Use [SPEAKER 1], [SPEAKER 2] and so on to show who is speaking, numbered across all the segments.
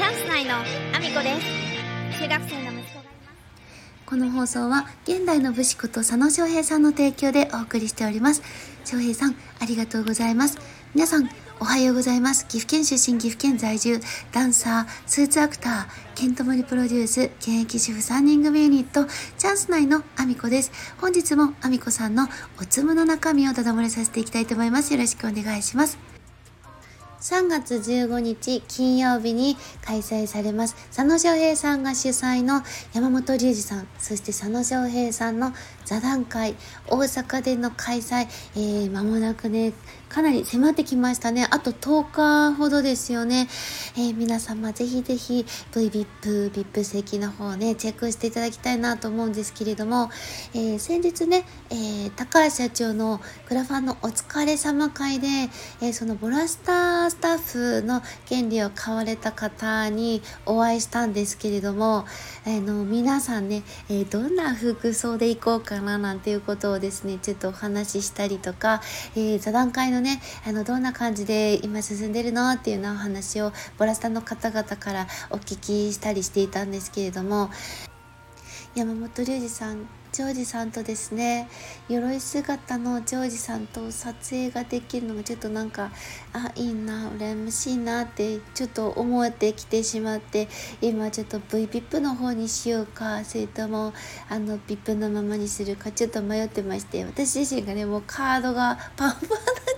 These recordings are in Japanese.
[SPEAKER 1] チャンス内のアミコです中学生の息子がいます
[SPEAKER 2] この放送は現代の武士こと佐野翔平さんの提供でお送りしております。翔平さん、ありがとうございます。皆さん、おはようございます。岐阜県出身、岐阜県在住、ダンサー、スーツアクター、ケントモリプロデュース、現役主婦3人組ユニット、チャンス内のアミコです。本日もアミコさんのおつむの中身をただ漏れさせていきたいと思います。よろしくお願いします。3月15日金曜日に開催されます。佐野翔平さんが主催の山本龍二さんそして佐野翔平さんの座談会大阪での開催、えー、間もなくねかなり迫ってきましたね。あと10日ほどですよね、えー、皆様ぜひぜひ VVIP、VIP 席の方ねチェックしていただきたいなと思うんですけれども、えー、先日ね、えー、高橋社長のクラファンのお疲れ様会で、えそのボラスタースタッフの権利を買われた方にお会いしたんですけれども、あの皆さんね、えー、どんな服装で行こうかななんていうことをですねちょっとお話ししたりとか、えー、座談会のねあのどんな感じで今進んでるのっていうようなお話をボラスタの方々からお聞きしたりしていたんですけれども山本龍二さんジョージさんとですね鎧姿のジョージさんと撮影ができるのがちょっとなんかあいいな羨ましいなってちょっと思ってきてしまって今ちょっと VVIP の方にしようかそれともあの VIP のままにするかちょっと迷ってまして私自身がねもうカードがパンパンな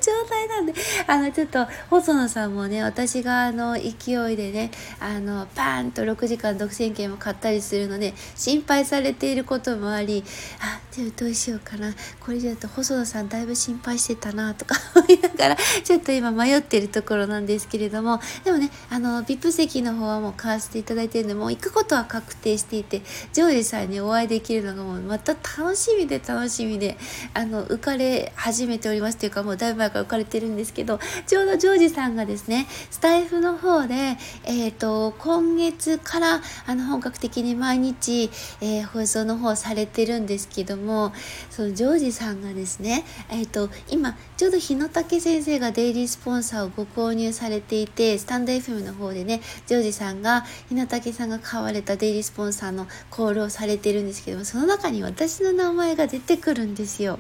[SPEAKER 2] 状態なんであのちょっと細野さんもね私があの勢いでねあのパーンと6時間独占権を買ったりするので心配されていることもありあじゃあどうしようかな。これだと細野さんだいぶ心配してたなとか 思いながらちょっと今迷ってるところなんですけれどもでもねあの VIP 席の方はもう買わせていただいてるんでもう行くことは確定していてジョージさんにお会いできるのがもうまた楽しみで楽しみであの浮かれ始めておりますというかもうだいぶ前から浮かれててるんですけどちょうどジョージさんがですねスタイフの方で、えーと、今月からあの本格的に毎日、えー、放送の方されてるんですけどもそのジョージさんがですね、えーと、今ちょうど日野武先生がデイリースポンサーをご購入されていてスタンド FM の方でねジョージさんが日野武さんが買われたデイリースポンサーのコールをされてるんですけどもその中に私の名前が出てくるんですよ。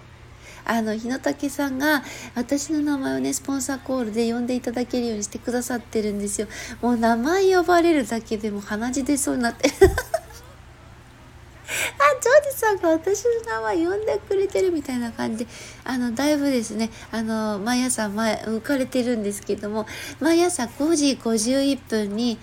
[SPEAKER 2] あの日野武さんが私の名前をねスポンサーコールで呼んでいただけるようにしてくださってるんですよ。もう名前呼ばれるだけでも鼻血出そうになって。あジョージさんが私の名前呼んでくれてるみたいな感じ。で、あの、だいぶですね、あの、毎朝前、浮かれてるんですけども、毎朝5時51分に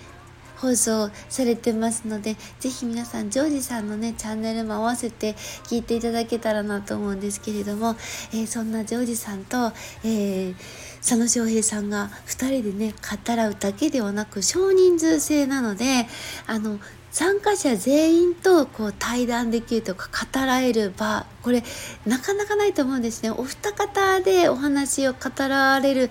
[SPEAKER 2] 放送されてますので、ぜひ皆さん、ジョージさんのね、チャンネルも合わせて聞いていただけたらなと思うんですけれども、えー、そんなジョージさんと、えー、佐野翔平さんが2人でね、語らうだけではなく、少人数制なので、あの、参加者全員とこう対談できるとか語られる場これなかなかないと思うんですね。お二方でお話を語られる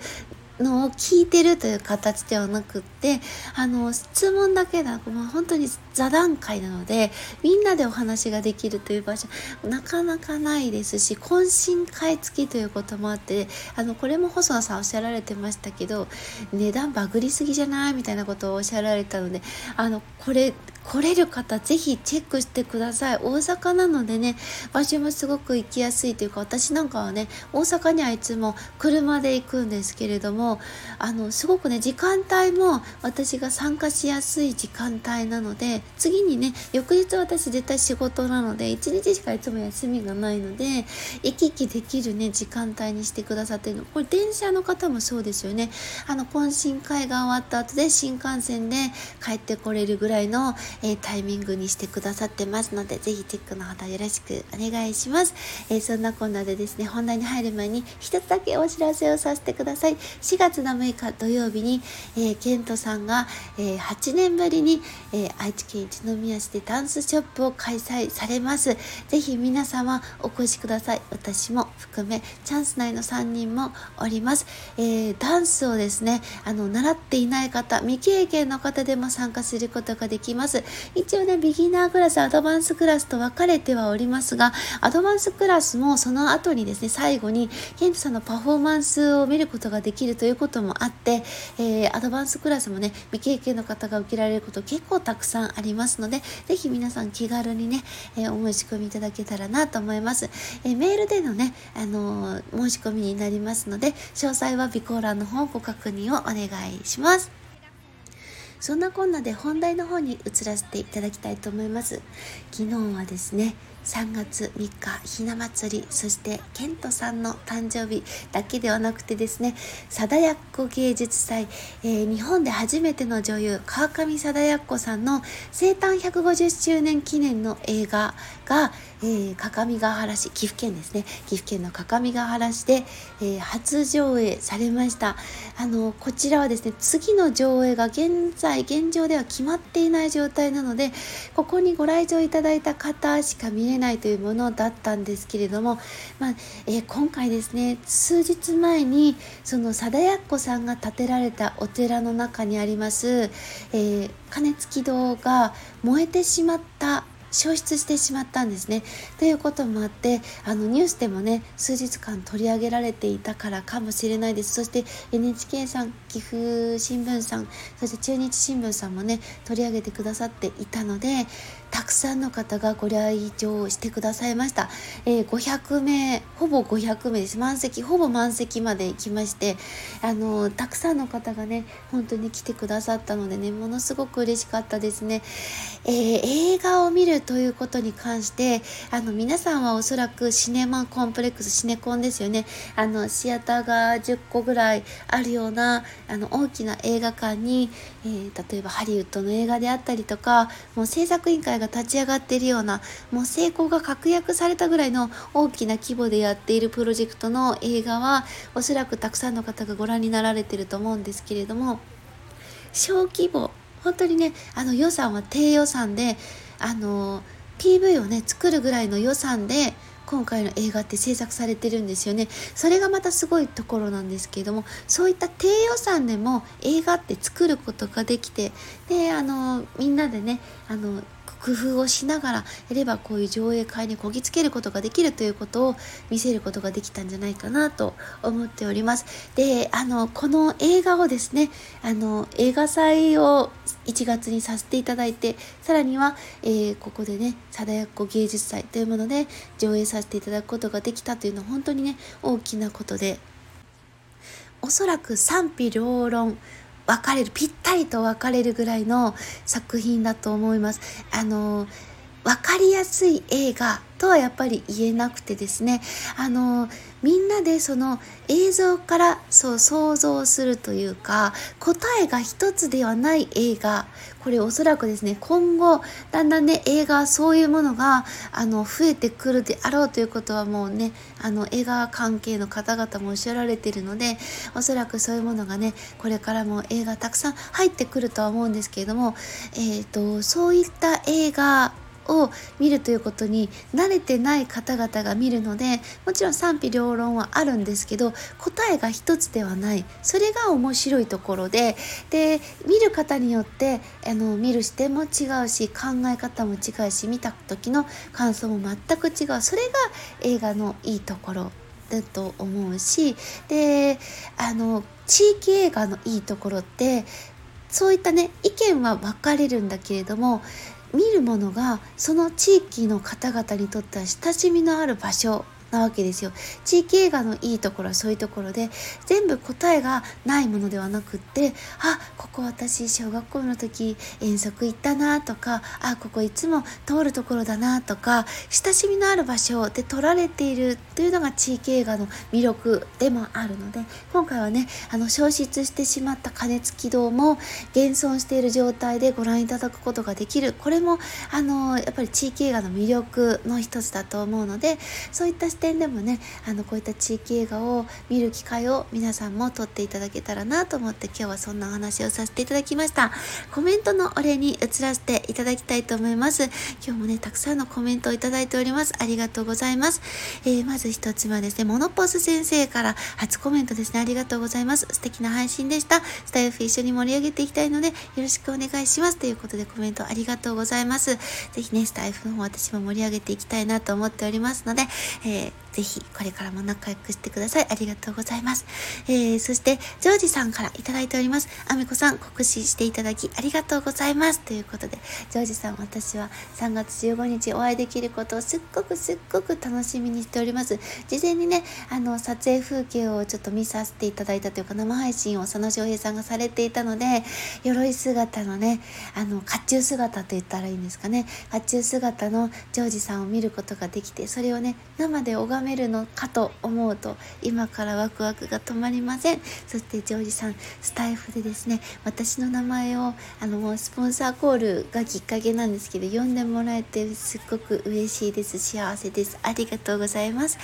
[SPEAKER 2] のを聞いてるという形ではなくってあの質問だけだともう本当に座談会なのでみんなでお話ができるという場所なかなかないですし懇親会付きということもあってあのこれも細野さんおっしゃられてましたけど値段バグりすぎじゃない？みたいなことをおっしゃられたのであのこれ来れる方ぜひチェックしてください。大阪なのでね場所もすごく行きやすいというか私なんかはね大阪にはいつも車で行くんですけれどもあのすごくね時間帯も私が参加しやすい時間帯なので次にね翌日私絶対仕事なので1日しかいつも休みがないので行き来できるね時間帯にしてくださっているの。これ電車の方もそうですよね。あの懇親会が終わった後で新幹線で帰ってこれるぐらいのえー、タイミングにしてくださってますので、ぜひチェックのほどよろしくお願いします。えー、そんなこんなでですね、本題に入る前に一つだけお知らせをさせてください。4月の6日土曜日に、えー、ケントさんが、えー、8年ぶりに、えー、愛知県一宮市でダンスショップを開催されます。ぜひ皆様お越しください。私も含め、チャンス内の3人もおります。えー、ダンスをですね、あの、習っていない方、未経験の方でも参加することができます。。一応ね、ビギナークラス、アドバンスクラスと分かれてはおりますが、アドバンスクラスもその後にですね、最後にケントさんのパフォーマンスを見ることができるということもあって、えー、アドバンスクラスもね、未経験の方が受けられること結構たくさんありますので、ぜひ皆さん気軽にね、えー、お申し込みいただけたらなと思います。えー、メールでのね、あの申し込みになりますので、詳細は備考欄の方ご確認をお願いします。そんなこんなで本題の方に移らせていただきたいと思います。昨日はですね、3月3日ひな祭りそしてケントさんの誕生日だけではなくてですね貞奴芸術祭、えー、日本で初めての女優川上貞奴さんの生誕150周年記念の映画が、えー、各務原市岐阜県ですね岐阜県の各務原市で、えー、初上映されました。あのこちらはですね次の上映が現在現状では決まっていない状態なのでここにご来場いただいた方しか見れないというものだったんですけれども、まあ、えー、今回ですね数日前にその貞奴さんが建てられたお寺の中にあります、えー、金付堂が燃えてしまった消失してしまったんですね。ということもあってあのニュースでもね数日間取り上げられていたからかもしれないですそして NHK さん岐阜新聞さんそして中日新聞さんもね取り上げてくださっていたのでたくさんの方がご来場してくださいました、えー、500名ほぼ500名です。満席ほぼ満席まで行きましてあのたくさんの方がね本当に来てくださったのでねものすごく嬉しかったですね、えー、映画を見るということに関してあの皆さんはおそらくシネマコンプレックスシネコンですよね。あのシアターが10個ぐらいあるようなあの大きな映画館に、えー、例えばハリウッドの映画であったりとかもう制作委員会が立ち上がっているようなもう成功が確約されたぐらいの大きな規模でやっているプロジェクトの映画はおそらくたくさんの方がご覧になられてると思うんですけれども小規模本当にねあの予算は低予算であの PV をね作るぐらいの予算で今回の映画って制作されてるんですよね。それがまたすごいところなんですけれどもそういった低予算でも映画って作ることができてであのみんなでねあの工夫をしながらやればこういう上映会にこぎつけることができるということを見せることができたんじゃないかなと思っております。で、あの、この映画をですね、あの、映画祭を1月にさせていただいて、さらには、えー、ここでね、貞奴芸術祭というもので上映させていただくことができたというのは本当にね、大きなことで、おそらく賛否両論、分かれるぴったりと分かれるぐらいの作品だと思います。あの分かりやすい映画とはやっぱり言えなくてですね。あのみんなでその映像からそう想像するというか答えが一つではない映画。これおそらくですね今後だんだんね映画そういうものがあの増えてくるであろうということはもうねあの映画関係の方々もおっしゃられているのでおそらくそういうものがねこれからも映画たくさん入ってくるとは思うんですけれども、えーとそういった映画を見るということに慣れてない方々が見るのでもちろん賛否両論はあるんですけど答えが一つではない。それが面白いところでで見る方によってあの見る視点も違うし考え方も違うし見た時の感想も全く違う。それが映画のいいところだと思うしであの地域映画のいいところってそういったね意見は分かれるんだけれども見るものがその地域の方々にとっては親しみのある場所。なわけですよ。地域映画のいいところはそういうところで全部答えがないものではなくってあここ私小学校の時遠足行ったなとかあここいつも通るところだなとか親しみのある場所で撮られているというのが地域映画の魅力でもあるので今回はねあの消失してしまった加熱軌道も現存している状態でご覧いただくことができる。これもあのやっぱり地域映画の魅力の一つだと思うのでそういった視点でもねあのこういった地域映画を見る機会を皆さんも撮っていただけたらなと思って今日はそんなお話をさせていただきました。コメントのお礼に移らせていただきたいと思います今日もねたくさんのコメントをいただいております。ありがとうございます、えー、まず一つ目はですねモノポス先生から初コメントですね。ありがとうございます。素敵な配信でした。スタイフ一緒に盛り上げていきたいのでよろしくお願いします。ということでコメントありがとうございます。ぜひねスタイフの方私も盛り上げていきたいなと思っておりますので、えー it. ぜひこれからも仲良くしてください。ありがとうございます。えー、そして、ジョージさんからいただいております。あみこさん、告知していただきありがとうございます。ということで、ジョージさん、私は3月15日お会いできることをすっごくすっごく楽しみにしております。事前にね、あの、撮影風景をちょっと見させていただいたというか、生配信を佐野翔平さんがされていたので、鎧姿のね、あの、甲冑姿と言ったらいいんですかね。甲冑姿のジョージさんを見ることができて、それをね、生で拝めるのかと思うと今からワクワクが止まりません。そしてジョージさんスタイフでですね私の名前をあのスポンサーコールがきっかけなんですけど呼んでもらえてすっごく嬉しいです。幸せです。ありがとうございます、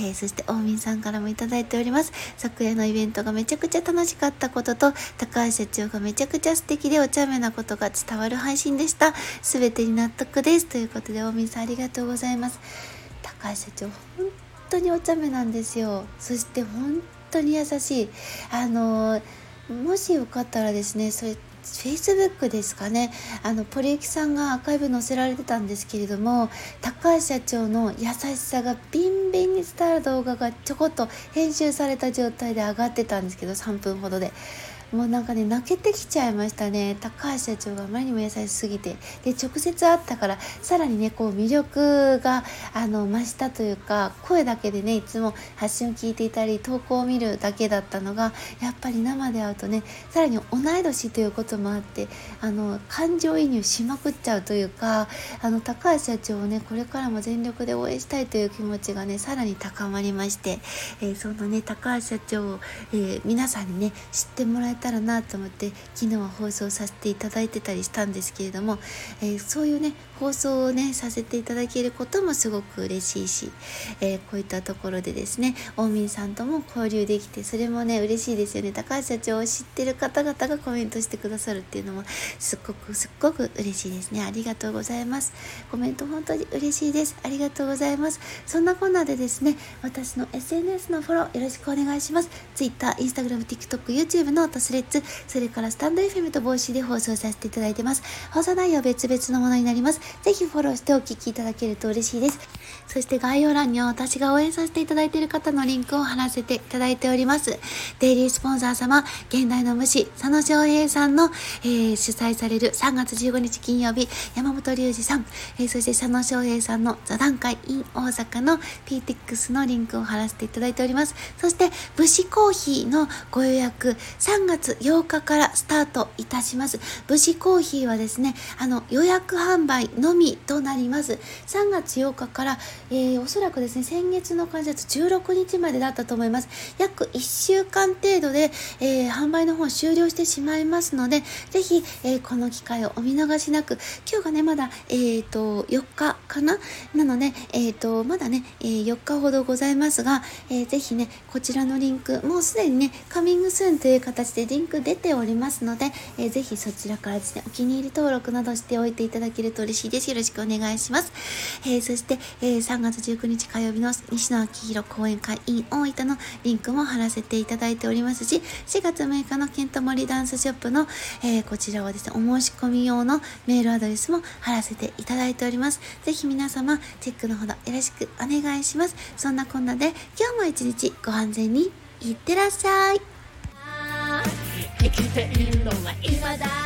[SPEAKER 2] えー、そして大民さんからもいただいております。昨夜のイベントがめちゃくちゃ楽しかったことと高橋社長がめちゃくちゃ素敵でお茶目なことが伝わる配信でした。全てに納得です。ということで大民さんありがとうございます。高橋社長本当にお茶目なんですよ。そして本当に優しい。あのもしよかったらですねそれ Facebook ですかね。あのポリユキさんがアーカイブ載せられてたんですけれども高橋社長の優しさがビンビンに伝わる動画がちょこっと編集された状態で上がってたんですけど3分ほどで。もうなんかね泣けてきちゃいましたね。高橋社長があまりにも優しすぎて。で直接会ったからさらにねこう魅力があの増したというか声だけでねいつも発信を聞いていたり投稿を見るだけだったのがやっぱり生で会うとねさらに同い年ということもあってあの感情移入しまくっちゃうというかあの高橋社長をねこれからも全力で応援したいという気持ちがねさらに高まりまして、えー、そのね高橋社長を、えー、皆さんにね知ってもらえたらなと思って昨日は放送させていただいてたりしたんですけれども、えー、そういうね放送をねさせていただけることもすごく嬉しいし、えー、こういったところでですね大民さんとも交流できてそれもね嬉しいですよね。高橋社長を知ってる方々がコメントしてくださるっていうのもすっごくすっごく嬉しいですね。ありがとうございます。コメント本当に嬉しいです。ありがとうございます。そんなこんなでですね私の SNS のフォローよろしくお願いします。Twitter、Instagram、TikTok、YouTube のスレッズそれからスタンド FM と帽子で放送させていただいてます放送内容別々のものになりますぜひフォローしてお聴きいただけると嬉しいです。そして概要欄には私が応援させていただいている方のリンクを貼らせていただいております。デイリースポンサー様、現代の虫、佐野翔平さんの、えー、主催される3月15日金曜日、山本隆二さん、えー、そして佐野翔平さんの座談会 in 大阪の PTX のリンクを貼らせていただいております。そして、武士コーヒーのご予約、3月8日からスタートいたします。武士コーヒーはですね、あの、予約販売のみとなります。3月8日から、えー、おそらくですね、先月の関節16日までだったと思います。約1週間程度で、えー、販売の方終了してしまいますので、ぜひ、えー、この機会をお見逃しなく、今日がね、まだ、えーと、4日かな？なので、えーと、まだね、え、4日ほどございますが、えー、ぜひね、こちらのリンク、もうすでにね、カミングスーンという形でリンク出ておりますので、えー、ぜひそちらからですね、お気に入り登録などしておいていただけると嬉しいです。よろしくお願いします。えー、そして、えー、3月19日火曜日の西野昭弘講演会 in 大分のリンクも貼らせていただいておりますし、4月6日のケントモリダンスショップの、えー、こちらはですね、お申し込み用のメールアドレスも貼らせていただいております。ぜひ皆様、チェックのほどよろしくお願いします。そんなこんなで、今日も一日ご安全にいってらっしゃい。生きているのは今だ